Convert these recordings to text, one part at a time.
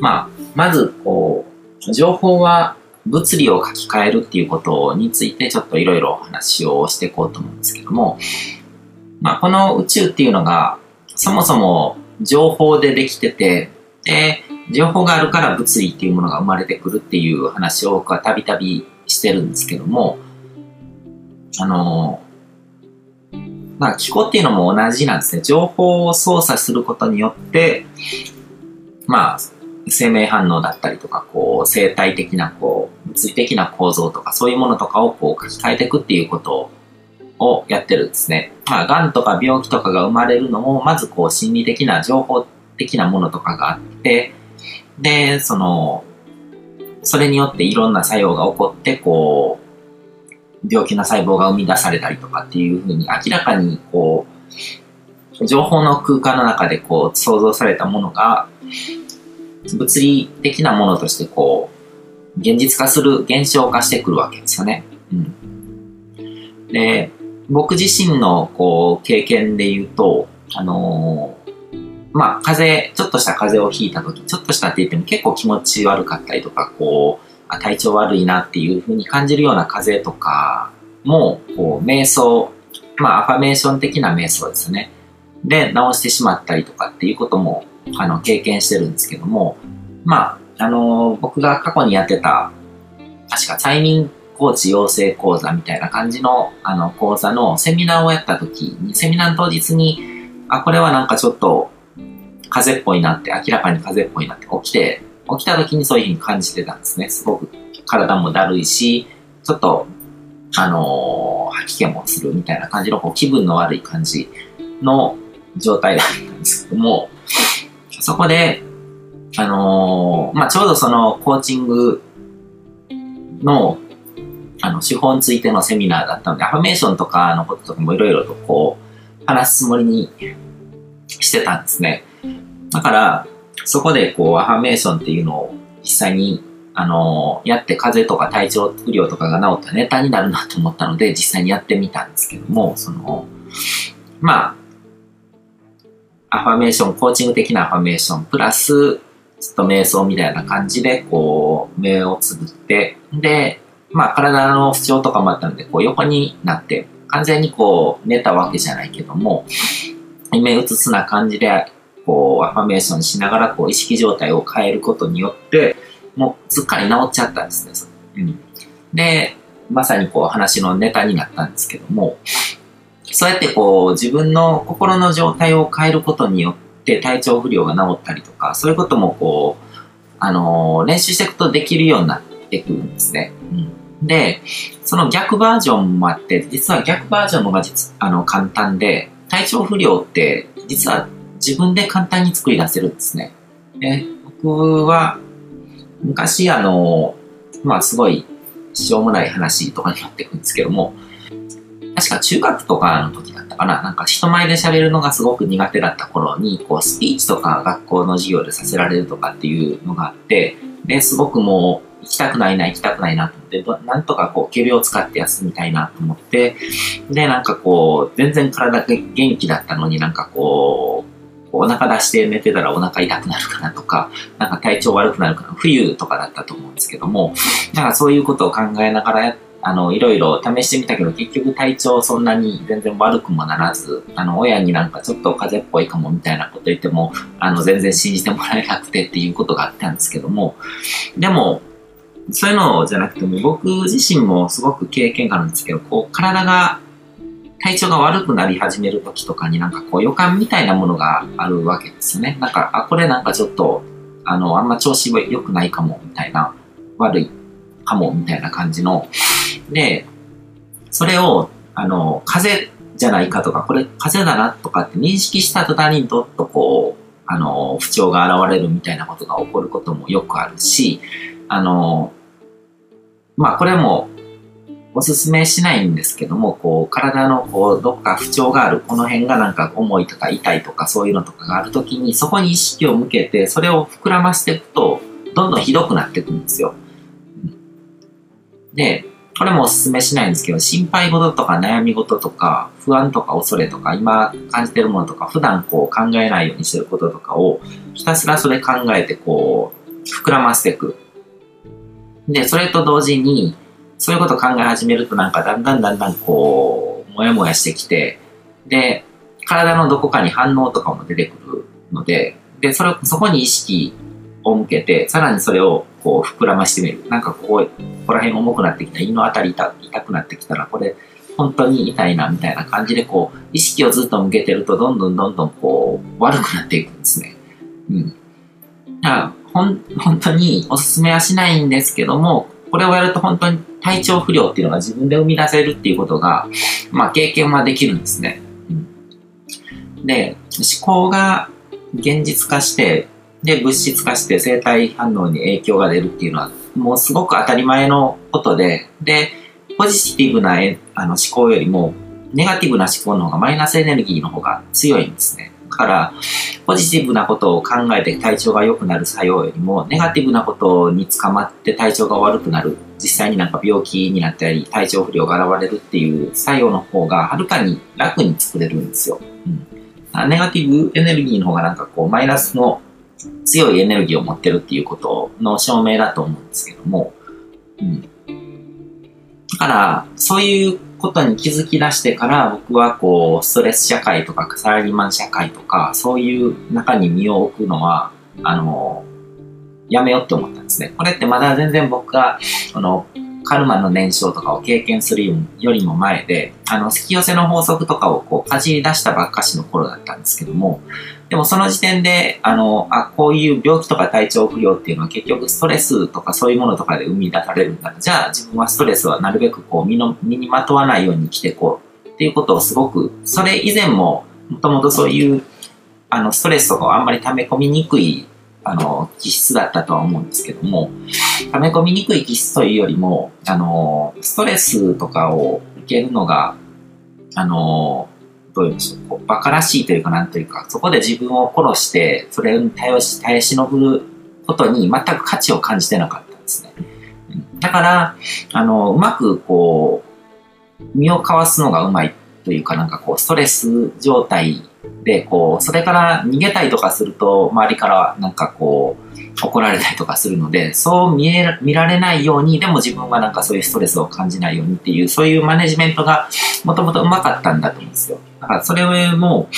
まあ、まず、こう、情報は物理を書き換えるっていうことについてちょっといろいろお話をしていこうと思うんですけども、まあ、この宇宙っていうのが、そもそも情報でできてて、で、情報があるから物理っていうものが生まれてくるっていう話を僕はたびたびしてるんですけども、あの、まあ、気候っていうのも同じなんですね。情報を操作することによって、まあ、生命反応だったりとか、こう、生態的な、こう、物理的な構造とか、そういうものとかをこう書き換えていくっていうことをやってるんですね。まあ、癌とか病気とかが生まれるのも、まずこう、心理的な情報的なものとかがあって、で、その、それによっていろんな作用が起こって、こう、病気の細胞が生み出されたりとかっていうふうに明らかにこう、情報の空間の中でこう想像されたものが物理的なものとしてこう現実化する現象化してくるわけですよね。うん、で僕自身のこう経験で言うと、あのー、まあ、風邪、ちょっとした風邪をひいた時、ちょっとしたって言っても結構気持ち悪かったりとか、こう、あ体調悪いなっていうふうに感じるような風邪とかも、こう、瞑想、まあ、アファメーション的な瞑想ですね。で、治してしまったりとかっていうことも、あの、経験してるんですけども、まあ、あの、僕が過去にやってた、確か催眠コーチ養成講座みたいな感じの、あの、講座のセミナーをやった時に、セミナー当日に、あ、これはなんかちょっと、風邪っぽいなって、明らかに風邪っぽいなって起きて、起きた時にそういうふうに感じてたんですね。すごく体もだるいし、ちょっと、あのー、吐き気もするみたいな感じのこう気分の悪い感じの状態だったんですけども、そこで、あのー、まあ、ちょうどそのコーチングの、あの、手法についてのセミナーだったので、アファメーションとかのこととかもいろいろとこう、話すつもりにしてたんですね。だから、そこでこう、アファメーションっていうのを実際に、あのー、やって風邪とか体調不良とかが治ったネタになるなと思ったので、実際にやってみたんですけども、その、まあ、アファメーション、コーチング的なアファメーション、プラス、ちょっと瞑想みたいな感じで、こう、目をつぶって、で、まあ、体の不調とかもあったので、こう、横になって、完全にこう、寝たわけじゃないけども、目うつすな感じで、こう、アファメーションしながら、こう、意識状態を変えることによって、もう、すっかり治っちゃったんですね。うん。で、まさにこう、話のネタになったんですけども、そうやってこう、自分の心の状態を変えることによって体調不良が治ったりとか、そういうこともこう、あのー、練習していくとできるようになってくるんですね。うん。で、その逆バージョンもあって、実は逆バージョンのが実、あの、簡単で、体調不良って、実は自分で簡単に作り出せるんですね。で僕は昔あの、まあすごいしょうもない話とかになってくるんですけども、確か中学とかの時だったかな、なんか人前で喋るのがすごく苦手だった頃に、こうスピーチとか学校の授業でさせられるとかっていうのがあって、で、すごくもう行きたくないな、行きたくないなと思って、なんとかこう、毛を使って休みたいなと思って、で、なんかこう、全然体が元気だったのになんかこう、お腹出して寝てたらお腹痛くなるかなとか、なんか体調悪くなるかな、冬とかだったと思うんですけども、なんかそういうことを考えながらやってあの、いろいろ試してみたけど、結局体調そんなに全然悪くもならず、あの、親になんかちょっと風邪っぽいかもみたいなこと言っても、あの、全然信じてもらえなくてっていうことがあったんですけども、でも、そういうのじゃなくても、僕自身もすごく経験があるんですけど、こう、体が体調が悪くなり始める時とかになんかこう予感みたいなものがあるわけですね。なんか、あ、これなんかちょっと、あの、あんま調子良くないかも、みたいな、悪いかも、みたいな感じの。で、それを、あの、風邪じゃないかとか、これ風邪だなとかって認識した途端にどっとこう、あの、不調が現れるみたいなことが起こることもよくあるし、あの、まあこれもおすすめしないんですけども、こう、体のこう、どっか不調がある、この辺がなんか重いとか痛いとかそういうのとかがあるときに、そこに意識を向けて、それを膨らませていくと、どんどんひどくなっていくんですよ。で、これもおすすめしないんですけど、心配事とか悩み事とか、不安とか恐れとか、今感じてるものとか、普段こう考えないようにしてることとかを、ひたすらそれ考えてこう、膨らませていく。で、それと同時に、そういうことを考え始めるとなんかだんだんだんだんこう、もやもやしてきて、で、体のどこかに反応とかも出てくるので、で、それ、そこに意識を向けて、さらにそれをこう膨らましてみる。なんかここ、ここら辺重くなってきた、胃のあたり痛痛くなってきたら、これ、本当に痛いな、みたいな感じで、こう、意識をずっと向けてると、どんどんどんどんこう、悪くなっていくんですね。うん。だからほん、本当におすすめはしないんですけども、これをやると本当に体調不良っていうのが自分で生み出せるっていうことが、まあ経験はできるんですね。うん、で、思考が現実化して、で、物質化して生体反応に影響が出るっていうのは、もうすごく当たり前のことで、で、ポジティブなあの思考よりも、ネガティブな思考の方がマイナスエネルギーの方が強いんですね。だから、ポジティブなことを考えて体調が良くなる作用よりも、ネガティブなことに捕まって体調が悪くなる、実際になんか病気になったり、体調不良が現れるっていう作用の方がはるかに楽に作れるんですよ。うん、ネガティブエネルギーの方がなんかこう、マイナスの強いエネルギーを持ってるっていうことの証明だと思うんですけども、うん。だから、そういうことに気づき出してから、僕はこう、ストレス社会とか、サラリーマン社会とか、そういう中に身を置くのは、あの、やめようって思ったんですね。これってまだ全然僕が、この、カルマの燃焼とかを経験するよりも前で、あの、引き寄せの法則とかをこう、かじり出したばっかしの頃だったんですけども、でもその時点で、あの、あ、こういう病気とか体調不良っていうのは結局ストレスとかそういうものとかで生み出されるんだ。じゃあ自分はストレスはなるべくこう身の、身にまとわないように生きていこうっていうことをすごく、それ以前ももともとそういうあのストレスとかをあんまり溜め込みにくいあの気質だったとは思うんですけども、溜め込みにくい気質というよりも、あの、ストレスとかを受けるのが、あの、どういうんでしょう、馬鹿らしいというか、なんというか、そこで自分を殺して、それに耐えし、耐え忍ぶことに全く価値を感じてなかったんですね。だから、あの、うまくこう、身をかわすのがうまいというか、なんかこう、ストレス状態で、こう、それから逃げたりとかすると、周りからなんかこう、怒られたりとかするので、そう見え、見られないように、でも自分はなんかそういうストレスを感じないようにっていう、そういうマネジメントがもともとうまかったんだと思うんですよ。だからそれも、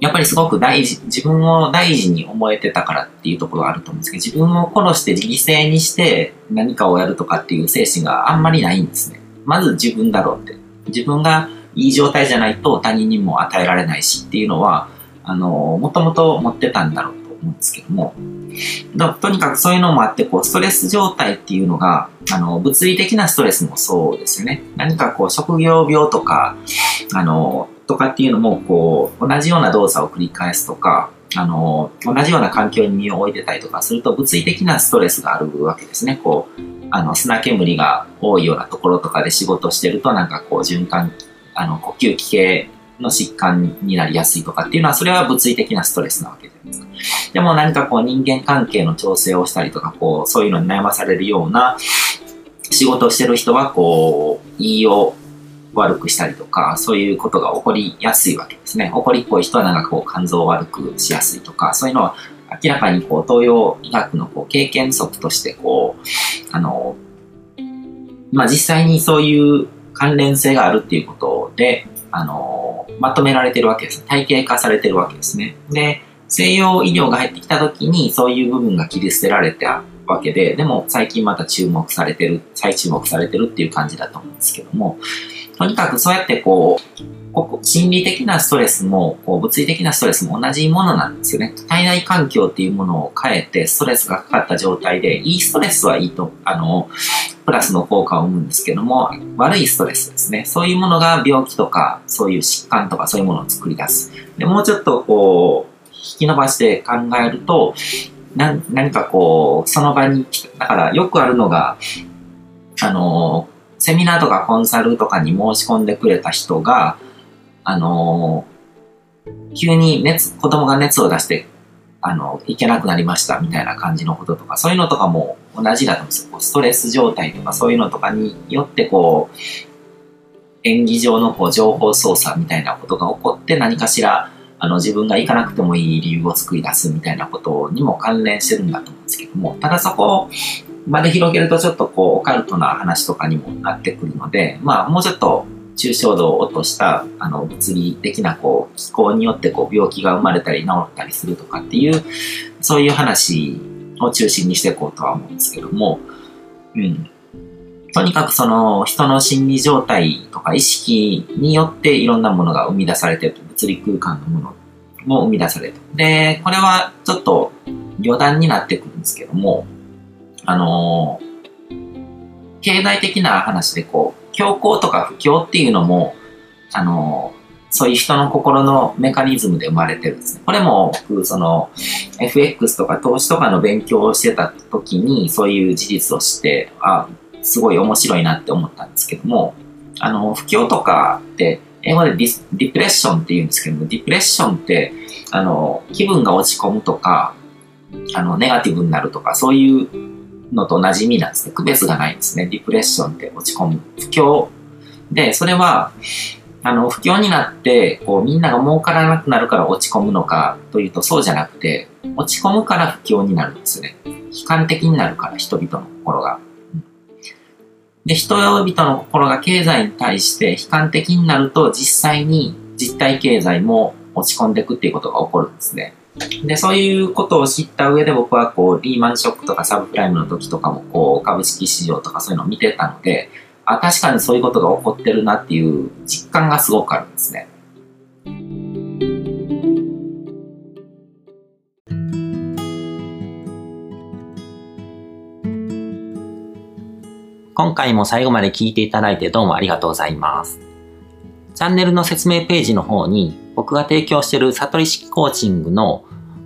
やっぱりすごく大事、自分を大事に思えてたからっていうところがあると思うんですけど、自分を殺して犠牲にして何かをやるとかっていう精神があんまりないんですね。まず自分だろうって。自分がいい状態じゃないと他人にも与えられないしっていうのは、あの、もともと持ってたんだろう思うんですけども、とにかくそういうのもあって、こう、ストレス状態っていうのが、あの、物理的なストレスもそうですよね。何かこう、職業病とか、あの、とかっていうのも、こう、同じような動作を繰り返すとか、あの、同じような環境に身を置いてたりとかすると、物理的なストレスがあるわけですね。こう、あの、砂煙が多いようなところとかで仕事してると、なんかこう、循環あの、呼吸器系の疾患になりやすいとかっていうのは、それは物理的なストレスなわけじゃないですか。でも何かこう人間関係の調整をしたりとか、こう、そういうのに悩まされるような仕事をしてる人は、こう、言いを悪くしたりとか、そういうことが起こりやすいわけですね。起こりっぽい人はなんかこう、肝臓を悪くしやすいとか、そういうのは明らかにこう、東洋医学のこう経験則として、こう、あの、まあ、実際にそういう関連性があるっていうことで、あのまとめられてるわけです。体系化されてるわけですね。で、西洋医療が入ってきた時にそういう部分が切り捨てられたわけで、でも最近また注目されてる、再注目されてるっていう感じだと思うんですけども、とにかくそうやってこう、ここ心理的なストレスも、こう物理的なストレスも同じものなんですよね。体内環境っていうものを変えて、ストレスがかかった状態で、いいストレスはいいと、あの、プラスの効果を生むんですけども、悪いストレスですね。そういうものが病気とか、そういう疾患とかそういうものを作り出す。で、もうちょっとこう、引き伸ばして考えると、な何かこう、その場に、だからよくあるのが、あの、セミナーとかコンサルとかに申し込んでくれた人が、あの急に熱、子供が熱を出してあの、行けなくなりましたみたいな感じのこととか、そういうのとかも同じだと思うんですよ。ストレス状態とかそういうのとかによってこう、演技上のこう情報操作みたいなことが起こって何かしら、あの自分が行かなくてもいい理由を作り出すみたいなことにも関連してるんだと思うんですけども、ただそこまで広げるとちょっとこうオカルトな話とかにもなってくるので、まあもうちょっと抽象度を落としたあの物理的なこう気候によってこう病気が生まれたり治ったりするとかっていうそういう話を中心にしていこうとは思うんですけども、うん。とにかくその人の心理状態とか意識によっていろんなものが生み出されてると、物理空間のものも生み出される。で、これはちょっと余談になってくるんですけども、あの経済的な話でこう、強行とか不況っていうのも、あの、そういう人の心のメカニズムで生まれてるんですね。これも、その、FX とか投資とかの勉強をしてた時に、そういう事実を知って、あ、すごい面白いなって思ったんですけども、あの、不況とかって、英語でディディプレッションって言うんですけども、ディプレッションって、あの、気分が落ち込むとか、あの、ネガティブになるとか、そういうのと馴染みなんですね。区別がないんですね。ディプレッションって落ち込む。不況。で、それは、あの、不況になって、こう、みんなが儲からなくなるから落ち込むのかというと、そうじゃなくて、落ち込むから不況になるんですよね。悲観的になるから、人々の心が。で、人々の心が経済に対して悲観的になると、実際に実体経済も落ち込んでいくっていうことが起こるんですね。で、そういうことを知った上で僕はこう、リーマンショックとかサブプライムの時とかもこう、株式市場とかそういうのを見てたので、あ、確かにそういうことが起こってるなっていう実感がすごくあるんですね。今回も最後まで聞いていただいてどうもありがとうございます。チャンネルの説明ページの方に僕が提供している悟り式コーチングの